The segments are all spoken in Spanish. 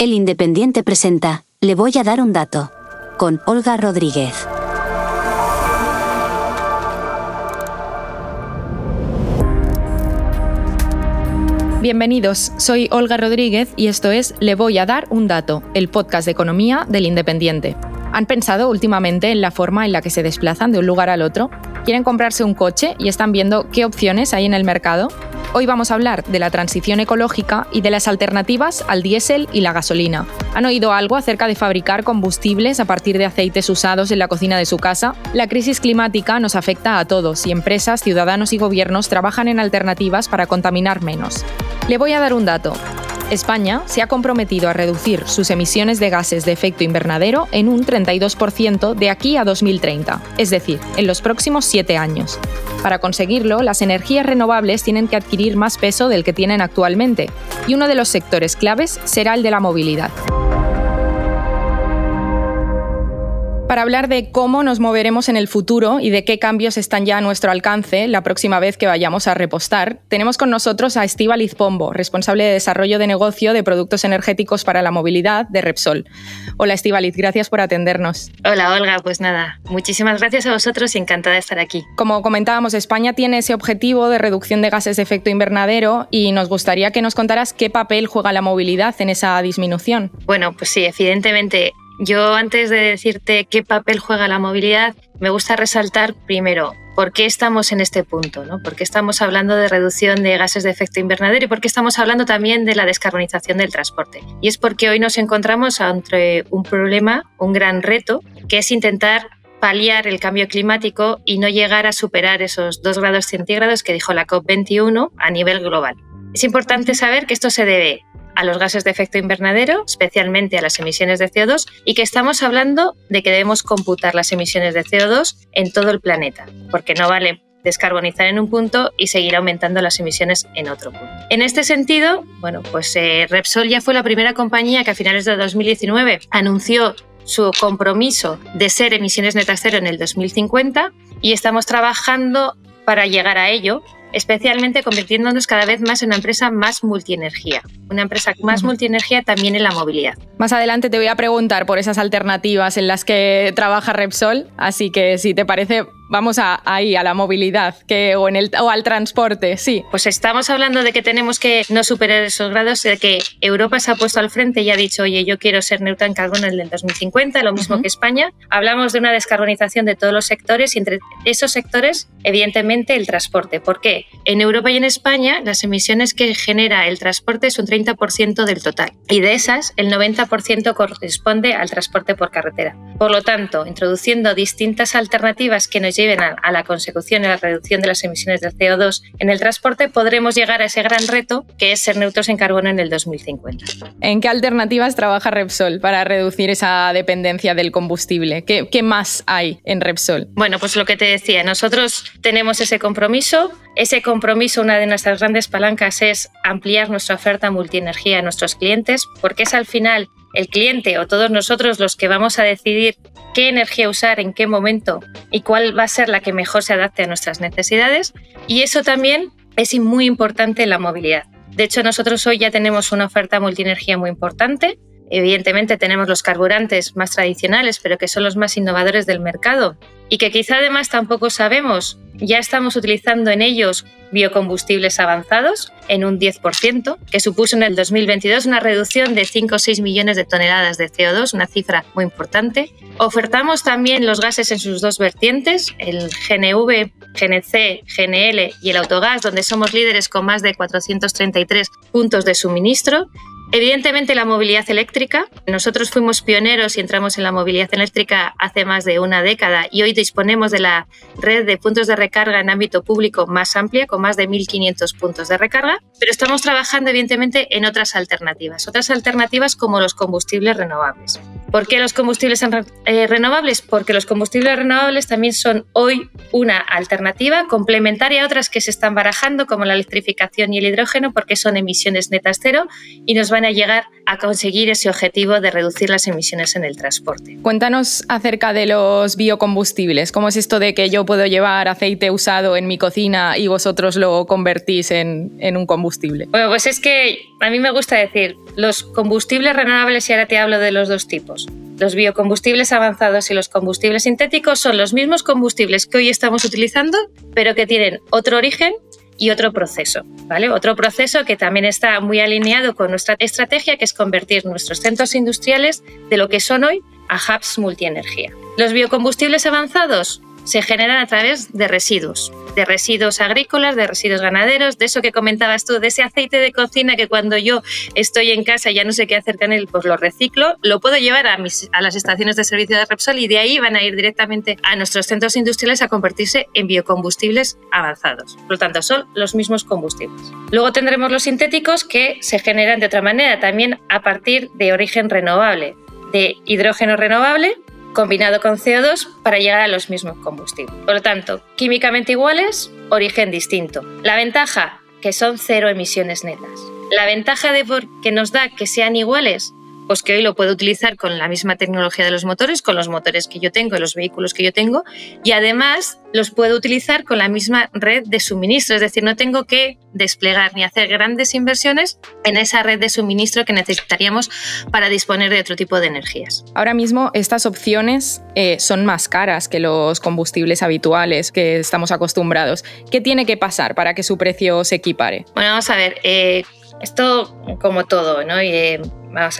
El Independiente presenta, le voy a dar un dato, con Olga Rodríguez. Bienvenidos, soy Olga Rodríguez y esto es Le voy a dar un dato, el podcast de economía del Independiente. ¿Han pensado últimamente en la forma en la que se desplazan de un lugar al otro? ¿Quieren comprarse un coche y están viendo qué opciones hay en el mercado? Hoy vamos a hablar de la transición ecológica y de las alternativas al diésel y la gasolina. ¿Han oído algo acerca de fabricar combustibles a partir de aceites usados en la cocina de su casa? La crisis climática nos afecta a todos y empresas, ciudadanos y gobiernos trabajan en alternativas para contaminar menos. Le voy a dar un dato. España se ha comprometido a reducir sus emisiones de gases de efecto invernadero en un 32% de aquí a 2030, es decir, en los próximos siete años. Para conseguirlo, las energías renovables tienen que adquirir más peso del que tienen actualmente, y uno de los sectores claves será el de la movilidad. Para hablar de cómo nos moveremos en el futuro y de qué cambios están ya a nuestro alcance la próxima vez que vayamos a repostar, tenemos con nosotros a Estíbaliz Pombo, responsable de desarrollo de negocio de productos energéticos para la movilidad de Repsol. Hola Estíbaliz, gracias por atendernos. Hola Olga, pues nada, muchísimas gracias a vosotros y encantada de estar aquí. Como comentábamos, España tiene ese objetivo de reducción de gases de efecto invernadero y nos gustaría que nos contaras qué papel juega la movilidad en esa disminución. Bueno, pues sí, evidentemente yo antes de decirte qué papel juega la movilidad, me gusta resaltar primero por qué estamos en este punto, ¿no? por qué estamos hablando de reducción de gases de efecto invernadero y por qué estamos hablando también de la descarbonización del transporte. Y es porque hoy nos encontramos ante un problema, un gran reto, que es intentar paliar el cambio climático y no llegar a superar esos 2 grados centígrados que dijo la COP21 a nivel global. Es importante saber que esto se debe a los gases de efecto invernadero, especialmente a las emisiones de CO2, y que estamos hablando de que debemos computar las emisiones de CO2 en todo el planeta, porque no vale descarbonizar en un punto y seguir aumentando las emisiones en otro punto. En este sentido, bueno, pues eh, Repsol ya fue la primera compañía que a finales de 2019 anunció su compromiso de ser emisiones netas cero en el 2050 y estamos trabajando para llegar a ello especialmente convirtiéndonos cada vez más en una empresa más multienergía, una empresa más multienergía también en la movilidad. Más adelante te voy a preguntar por esas alternativas en las que trabaja Repsol, así que si te parece vamos a, ahí, a la movilidad que, o, en el, o al transporte, sí. Pues estamos hablando de que tenemos que no superar esos grados, de que Europa se ha puesto al frente y ha dicho, oye, yo quiero ser neutra en carbono en el 2050, lo mismo que España. Hablamos de una descarbonización de todos los sectores y entre esos sectores, evidentemente, el transporte. ¿Por qué? En Europa y en España, las emisiones que genera el transporte es un 30% del total y de esas, el 90% corresponde al transporte por carretera. Por lo tanto, introduciendo distintas alternativas que nos lleven a, la consecución y la reducción de las emisiones de CO2 en el transporte, podremos llegar a ese gran reto que es ser neutros en carbono en el 2050. ¿En qué alternativas trabaja Repsol para reducir esa dependencia del combustible? ¿Qué, qué más hay en Repsol? Bueno, pues lo que te decía, nosotros tenemos ese compromiso. Ese compromiso, una de nuestras grandes palancas es ampliar nuestra oferta multienergía a nuestros clientes, porque es al final el cliente o todos nosotros los que vamos a decidir qué energía usar, en qué momento y cuál va a ser la que mejor se adapte a nuestras necesidades. Y eso también es muy importante en la movilidad. De hecho, nosotros hoy ya tenemos una oferta multienergía muy importante. Evidentemente tenemos los carburantes más tradicionales, pero que son los más innovadores del mercado y que quizá además tampoco sabemos. Ya estamos utilizando en ellos biocombustibles avanzados en un 10%, que supuso en el 2022 una reducción de 5 o 6 millones de toneladas de CO2, una cifra muy importante. Ofertamos también los gases en sus dos vertientes, el GNV, GNC, GNL y el autogás, donde somos líderes con más de 433 puntos de suministro Evidentemente la movilidad eléctrica. Nosotros fuimos pioneros y entramos en la movilidad eléctrica hace más de una década y hoy disponemos de la red de puntos de recarga en ámbito público más amplia, con más de 1.500 puntos de recarga, pero estamos trabajando evidentemente en otras alternativas, otras alternativas como los combustibles renovables. ¿Por qué los combustibles eh, renovables? Porque los combustibles renovables también son hoy una alternativa complementaria a otras que se están barajando, como la electrificación y el hidrógeno, porque son emisiones netas cero y nos van a llegar a conseguir ese objetivo de reducir las emisiones en el transporte. Cuéntanos acerca de los biocombustibles. ¿Cómo es esto de que yo puedo llevar aceite usado en mi cocina y vosotros lo convertís en, en un combustible? Bueno, pues es que a mí me gusta decir, los combustibles renovables, y ahora te hablo de los dos tipos. Los biocombustibles avanzados y los combustibles sintéticos son los mismos combustibles que hoy estamos utilizando, pero que tienen otro origen y otro proceso, ¿vale? Otro proceso que también está muy alineado con nuestra estrategia, que es convertir nuestros centros industriales de lo que son hoy a hubs multienergía. Los biocombustibles avanzados se generan a través de residuos, de residuos agrícolas, de residuos ganaderos, de eso que comentabas tú, de ese aceite de cocina que cuando yo estoy en casa ya no sé qué hacer con él, pues lo reciclo, lo puedo llevar a, mis, a las estaciones de servicio de Repsol y de ahí van a ir directamente a nuestros centros industriales a convertirse en biocombustibles avanzados. Por lo tanto, son los mismos combustibles. Luego tendremos los sintéticos que se generan de otra manera, también a partir de origen renovable, de hidrógeno renovable combinado con CO2 para llegar a los mismos combustibles. Por lo tanto, químicamente iguales, origen distinto. La ventaja, que son cero emisiones netas. La ventaja de que nos da que sean iguales, pues que hoy lo puedo utilizar con la misma tecnología de los motores, con los motores que yo tengo, los vehículos que yo tengo, y además los puedo utilizar con la misma red de suministro, es decir, no tengo que desplegar ni hacer grandes inversiones en esa red de suministro que necesitaríamos para disponer de otro tipo de energías. Ahora mismo estas opciones eh, son más caras que los combustibles habituales que estamos acostumbrados. ¿Qué tiene que pasar para que su precio se equipare? Bueno, vamos a ver. Eh, esto como todo, ¿no? Y,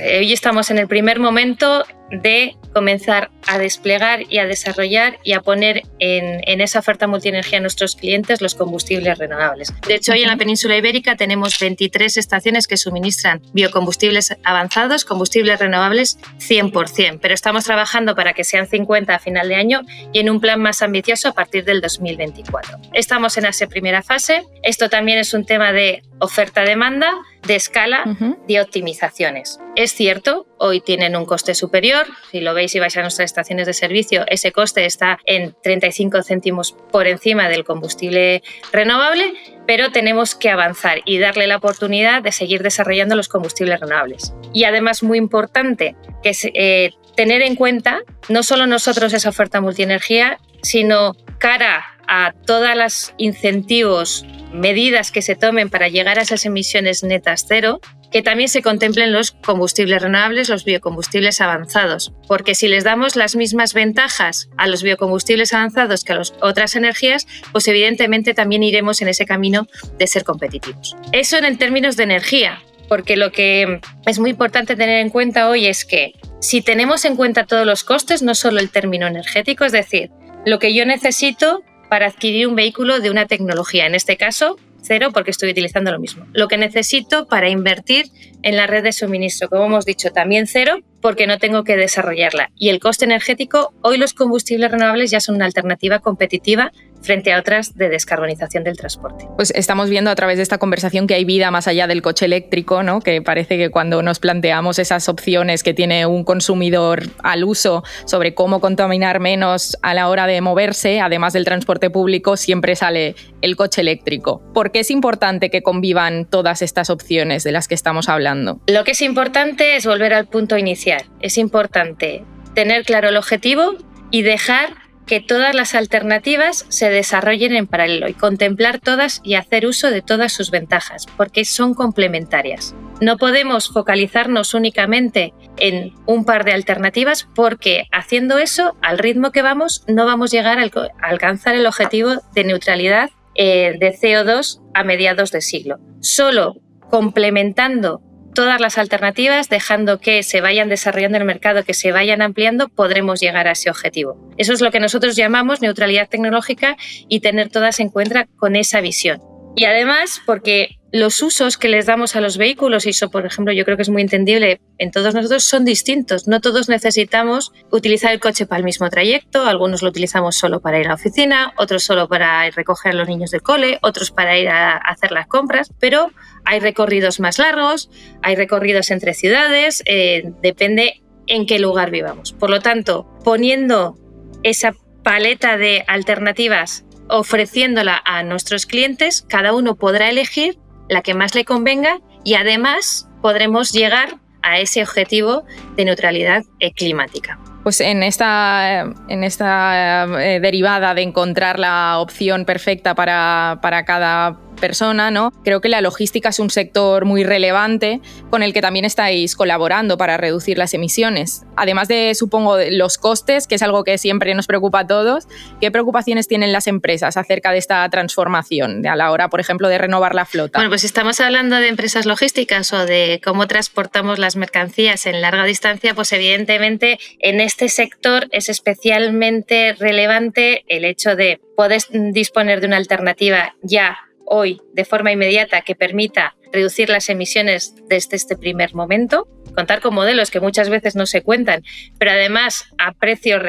eh, hoy estamos en el primer momento de comenzar a desplegar y a desarrollar y a poner en, esa oferta multienergía a nuestros clientes los combustibles renovables. De hecho, hoy en la península ibérica tenemos 23 estaciones que suministran biocombustibles avanzados, combustibles renovables 100%, pero estamos trabajando para que sean 50 a final de año y en un plan más ambicioso a partir del 2024. Estamos en esa primera fase. Esto también es un tema de oferta-demanda, de escala, de optimizaciones. Es cierto, hoy tienen un coste superior. Si lo veis y vais a nuestras estaciones de servicio, ese coste está en 35 céntimos por encima del combustible renovable, pero tenemos que avanzar y darle la oportunidad de seguir desarrollando los combustibles renovables. Y además, muy importante, que es eh, tener en cuenta no solo nosotros esa oferta multienergía, sino cara a todos los incentivos, medidas que se tomen para llegar a esas emisiones netas cero, que también se contemplen los combustibles renovables, los biocombustibles avanzados, porque si les damos las mismas ventajas a los biocombustibles avanzados que a las otras energías, pues evidentemente también iremos en ese camino de ser competitivos. Eso en términos de energía, porque lo que es muy importante tener en cuenta hoy es que si tenemos en cuenta todos los costes, no solo el término energético, es decir, lo que yo necesito para adquirir un vehículo de una tecnología, en este caso cero porque estoy utilizando lo mismo. Lo que necesito para invertir en la red de suministro, como hemos dicho, también cero porque no tengo que desarrollarla. Y el coste energético, hoy los combustibles renovables ya son una alternativa competitiva frente a otras de descarbonización del transporte. Pues estamos viendo a través de esta conversación que hay vida más allá del coche eléctrico, ¿no? que parece que cuando nos planteamos esas opciones que tiene un consumidor al uso sobre cómo contaminar menos a la hora de moverse, además del transporte público, siempre sale el coche eléctrico. ¿Por qué es importante que convivan todas estas opciones de las que estamos hablando? Lo que es importante es volver al punto inicial. Es importante tener claro el objetivo y dejar que todas las alternativas se desarrollen en paralelo y contemplar todas y hacer uso de todas sus ventajas, porque son complementarias. No podemos focalizarnos únicamente en un par de alternativas porque haciendo eso, al ritmo que vamos, no vamos a llegar a alcanzar el objetivo de neutralidad eh, de CO2 a mediados de siglo. Solo complementando todas las alternativas, dejando que se vayan desarrollando el mercado, que se vayan ampliando, podremos llegar a ese objetivo. Eso es lo que nosotros llamamos neutralidad tecnológica y tener todas en cuenta con esa visión. Y además, porque los usos que les damos a los vehículos, y eso, por ejemplo, yo creo que es muy entendible en todos nosotros, son distintos. No todos necesitamos utilizar el coche para el mismo trayecto. Algunos lo utilizamos solo para ir a la oficina, otros solo para recoger a los niños del cole, otros para ir a hacer las compras. Pero hay recorridos más largos, hay recorridos entre ciudades, eh, depende en qué lugar vivamos. Por lo tanto, poniendo esa paleta de alternativas ofreciéndola a nuestros clientes, cada uno podrá elegir la que más le convenga y además podremos llegar a ese objetivo de neutralidad climática. Pues en esta, en esta eh, derivada de encontrar la opción perfecta para, para cada persona, ¿no? Creo que la logística es un sector muy relevante con el que también estáis colaborando para reducir las emisiones. Además de, supongo, los costes, que es algo que siempre nos preocupa a todos, ¿qué preocupaciones tienen las empresas acerca de esta transformación a la hora, por ejemplo, de renovar la flota? Bueno, pues estamos hablando de empresas logísticas o de cómo transportamos las mercancías en larga distancia, pues evidentemente en este sector es especialmente relevante el hecho de poder disponer de una alternativa ya hoy de forma inmediata que permita reducir las emisiones desde este primer momento, contar con modelos que muchas veces no se cuentan, pero además a precios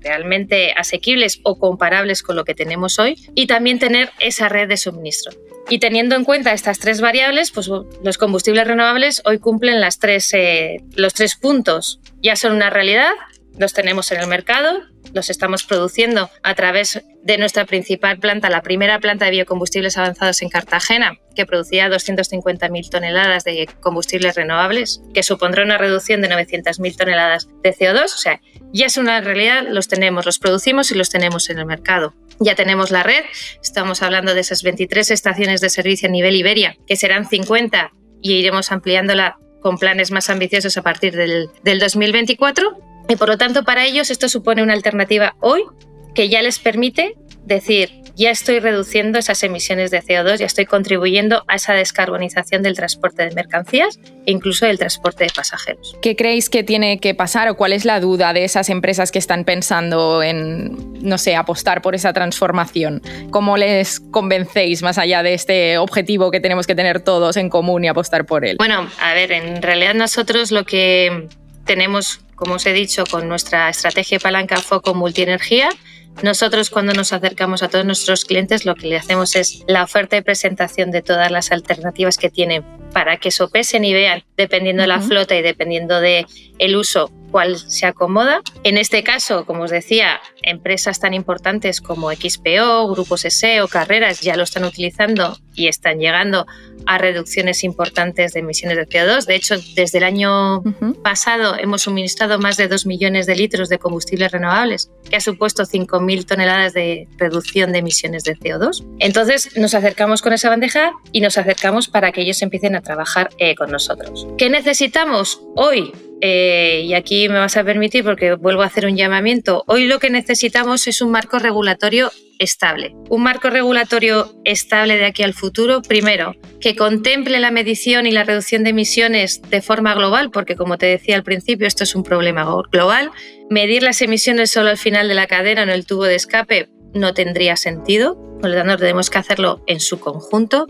realmente asequibles o comparables con lo que tenemos hoy, y también tener esa red de suministro. Y teniendo en cuenta estas tres variables, pues los combustibles renovables hoy cumplen las tres, eh, los tres puntos. Ya son una realidad, los tenemos en el mercado, los estamos produciendo a través de nuestra principal planta, la primera planta de biocombustibles avanzados en Cartagena, que producía 250.000 toneladas de combustibles renovables, que supondrá una reducción de 900.000 toneladas de CO2. O sea, ya es una realidad, los tenemos, los producimos y los tenemos en el mercado. Ya tenemos la red, estamos hablando de esas 23 estaciones de servicio a nivel Iberia, que serán 50 y iremos ampliándola con planes más ambiciosos a partir del, del 2024 y por lo tanto, para ellos esto supone una alternativa hoy que ya les permite decir, ya estoy reduciendo esas emisiones de CO2, ya estoy contribuyendo a esa descarbonización del transporte de mercancías e incluso del transporte de pasajeros. ¿Qué creéis que tiene que pasar o cuál es la duda de esas empresas que están pensando en, no sé, apostar por esa transformación? ¿Cómo les convencéis más allá de este objetivo que tenemos que tener todos en común y apostar por él? Bueno, a ver, en realidad nosotros lo que tenemos como os he dicho, con nuestra estrategia palanca foco multienergía. Nosotros cuando nos acercamos a todos nuestros clientes lo que le hacemos es la oferta y presentación de todas las alternativas que tienen para que sopesen y vean, dependiendo de la flota y dependiendo de el uso, cuál se acomoda. En este caso, como os decía, empresas tan importantes como XPO, Grupos SE o Carreras ya lo están utilizando y están llegando a reducciones importantes de emisiones de CO2. De hecho, desde el año pasado hemos suministrado más de 2 millones de litros de combustibles renovables, que ha supuesto 5.000 toneladas de reducción de emisiones de CO2. Entonces, nos acercamos con esa bandeja y nos acercamos para que ellos empiecen a trabajar eh, con nosotros. ¿Qué necesitamos hoy? Eh, y aquí me vas a permitir porque vuelvo a hacer un llamamiento. Hoy lo que necesitamos es un marco regulatorio estable. Un marco regulatorio estable de aquí al futuro, primero, que contemple la medición y la reducción de emisiones de forma global, porque como te decía al principio, esto es un problema global. Medir las emisiones solo al final de la cadena en el tubo de escape no tendría sentido, por lo tanto tenemos que hacerlo en su conjunto.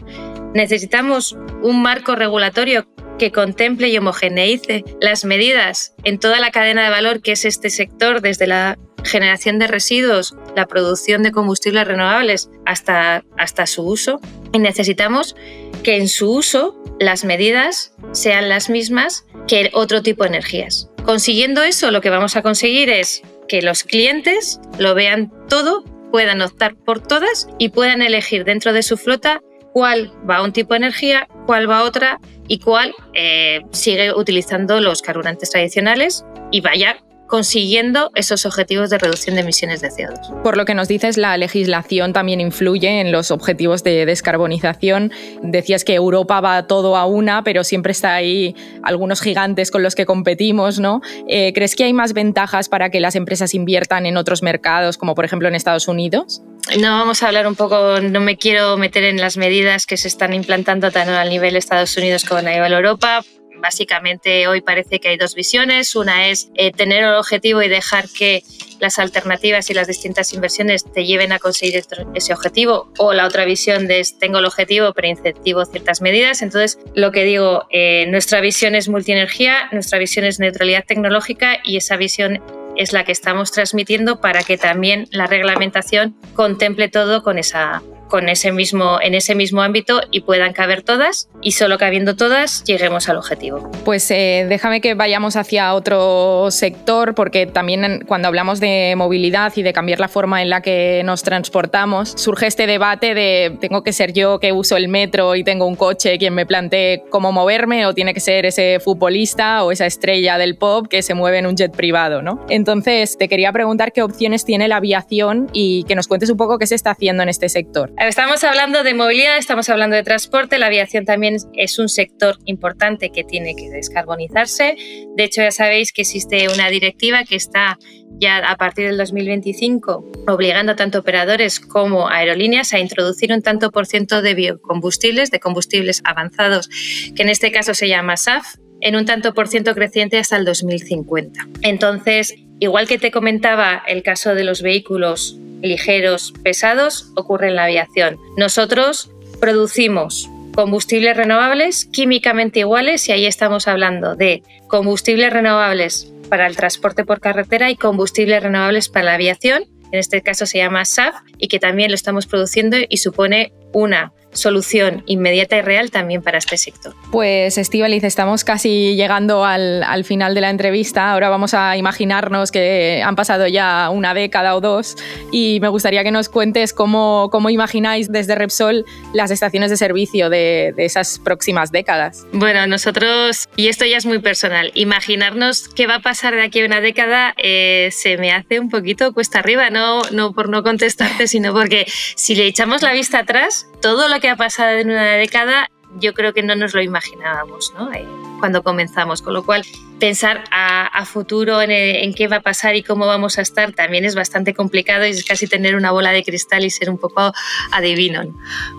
Necesitamos un marco regulatorio que contemple y homogeneice las medidas en toda la cadena de valor que es este sector, desde la generación de residuos, la producción de combustibles renovables hasta, hasta su uso. Y necesitamos que en su uso las medidas sean las mismas que otro tipo de energías. Consiguiendo eso, lo que vamos a conseguir es que los clientes lo vean todo, puedan optar por todas y puedan elegir dentro de su flota cuál va a un tipo de energía, cuál va a otra y cuál eh, sigue utilizando los carburantes tradicionales y vaya consiguiendo esos objetivos de reducción de emisiones de CO2. Por lo que nos dices, la legislación también influye en los objetivos de descarbonización. Decías que Europa va todo a una, pero siempre está ahí algunos gigantes con los que competimos, ¿no? Eh, ¿Crees que hay más ventajas para que las empresas inviertan en otros mercados, como por ejemplo en Estados Unidos? No vamos a hablar un poco, no me quiero meter en las medidas que se están implantando tanto a nivel Estados Unidos como a nivel Europa, Básicamente hoy parece que hay dos visiones. Una es eh, tener el objetivo y dejar que las alternativas y las distintas inversiones te lleven a conseguir ese objetivo. O la otra visión es tengo el objetivo pero incentivo ciertas medidas. Entonces, lo que digo, eh, nuestra visión es multienergía, nuestra visión es neutralidad tecnológica y esa visión es la que estamos transmitiendo para que también la reglamentación contemple todo con esa con ese mismo, en ese mismo ámbito y puedan caber todas y solo cabiendo todas lleguemos al objetivo. Pues eh, déjame que vayamos hacia otro sector porque también cuando hablamos de movilidad y de cambiar la forma en la que nos transportamos, surge este debate de tengo que ser yo que uso el metro y tengo un coche quien me plantee cómo moverme o tiene que ser ese futbolista o esa estrella del pop que se mueve en un jet privado, ¿no? Entonces te quería preguntar qué opciones tiene la aviación y que nos cuentes un poco qué se está haciendo en este sector. Estamos hablando de movilidad, estamos hablando de transporte, la aviación también es un sector importante que tiene que descarbonizarse. De hecho, ya sabéis que existe una directiva que está ya a partir del 2025 obligando tanto operadores como aerolíneas a introducir un tanto por ciento de biocombustibles, de combustibles avanzados, que en este caso se llama SAF, en un tanto por ciento creciente hasta el 2050. Entonces, igual que te comentaba el caso de los vehículos ligeros, pesados, ocurre en la aviación. Nosotros producimos combustibles renovables químicamente iguales y ahí estamos hablando de combustibles renovables para el transporte por carretera y combustibles renovables para la aviación. En este caso se llama SAF y que también lo estamos produciendo y supone una solución inmediata y real también para este sector. Pues Estivaliz, estamos casi llegando al, al, final de la entrevista. Ahora vamos a imaginarnos que han pasado ya una década o dos y me gustaría que nos cuentes cómo, cómo imagináis desde Repsol las estaciones de servicio de, de, esas próximas décadas. Bueno, nosotros, y esto ya es muy personal, imaginarnos qué va a pasar de aquí a una década eh, se me hace un poquito cuesta arriba, no, no por no contestarte, sino porque si le echamos la vista atrás, todo lo que ha pasado en una década yo creo que no nos lo imaginábamos ¿no? Cuando comenzamos, con lo cual pensar a, futuro en, qué va a pasar y cómo vamos a estar también es bastante complicado y es casi tener una bola de cristal y ser un poco adivino.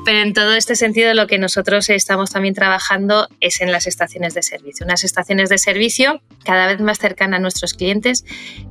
Pero en todo este sentido lo que nosotros estamos también trabajando es en las estaciones de servicio. Unas estaciones de servicio cada vez más cercanas a nuestros clientes,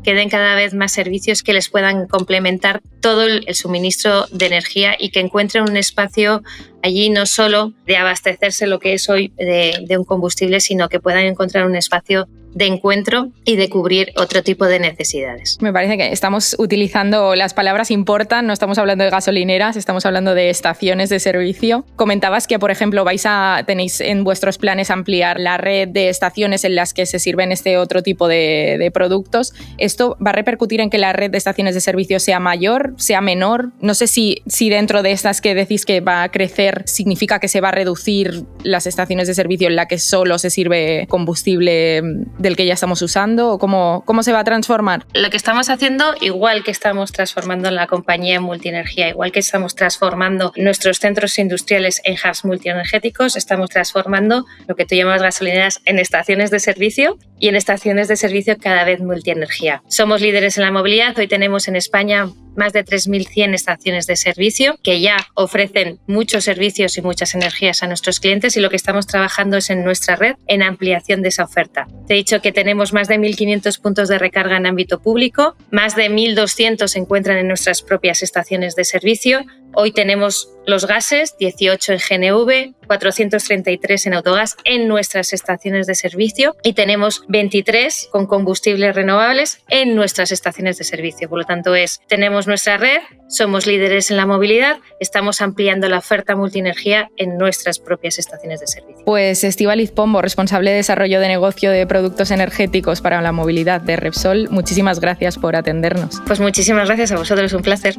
que den cada vez más servicios que les puedan complementar todo el, suministro de energía y que encuentren un espacio allí no solo de abastecerse lo que es hoy de, de un combustible, sino que puedan encontrar un espacio de encuentro y de cubrir otro tipo de necesidades. Me parece que estamos utilizando las palabras importan, no estamos hablando de gasolineras, estamos hablando de estaciones de servicio. Comentabas que, por ejemplo, vais a tenéis en vuestros planes ampliar la red de estaciones en las que se sirven este otro tipo de, productos. ¿Esto va a repercutir en que la red de estaciones de servicio sea mayor, sea menor? No sé si, si dentro de estas que decís que va a crecer significa que se va a reducir las estaciones de servicio en la que solo se sirve combustible del que ya estamos usando o cómo, cómo se va a transformar? Lo que estamos haciendo, igual que estamos transformando la compañía en multienergía, igual que estamos transformando nuestros centros industriales en hubs multienergéticos, estamos transformando lo que tú llamas gasolineras en estaciones de servicio y en estaciones de servicio cada vez multienergía. Somos líderes en la movilidad, hoy tenemos en España más de 3.100 estaciones de servicio que ya ofrecen muchos servicios y muchas energías a nuestros clientes y lo que estamos trabajando es en nuestra red en ampliación de esa oferta. Te he dicho que tenemos más de 1.500 puntos de recarga en ámbito público, más de 1.200 se encuentran en nuestras propias estaciones de servicio, Hoy tenemos los gases, 18 en GNV, 433 en autogas en nuestras estaciones de servicio y tenemos 23 con combustibles renovables en nuestras estaciones de servicio. Por lo tanto, es tenemos nuestra red, somos líderes en la movilidad, estamos ampliando la oferta multienergía en nuestras propias estaciones de servicio. Pues Estivaliz Pombo, responsable de desarrollo de negocio de productos energéticos para la movilidad de Repsol, muchísimas gracias por atendernos. Pues muchísimas gracias a vosotros, un placer.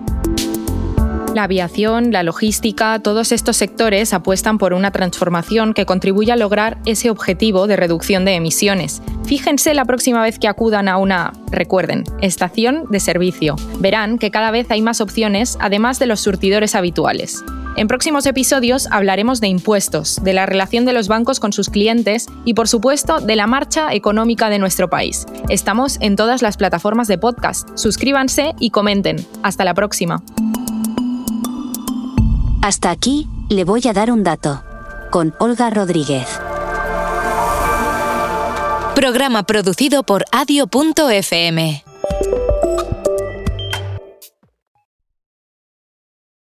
La aviación, la logística, todos estos sectores apuestan por una transformación que contribuya a lograr ese objetivo de reducción de emisiones. Fíjense la próxima vez que acudan a una, recuerden, estación de servicio. Verán que cada vez hay más opciones además de los surtidores habituales. En próximos episodios hablaremos de impuestos, de la relación de los bancos con sus clientes y, por supuesto, de la marcha económica de nuestro país. Estamos en todas las plataformas de podcast. Suscríbanse y comenten. Hasta la próxima. Hasta aquí, le voy a dar un dato. Con Olga Rodríguez. Programa producido por adio.fm.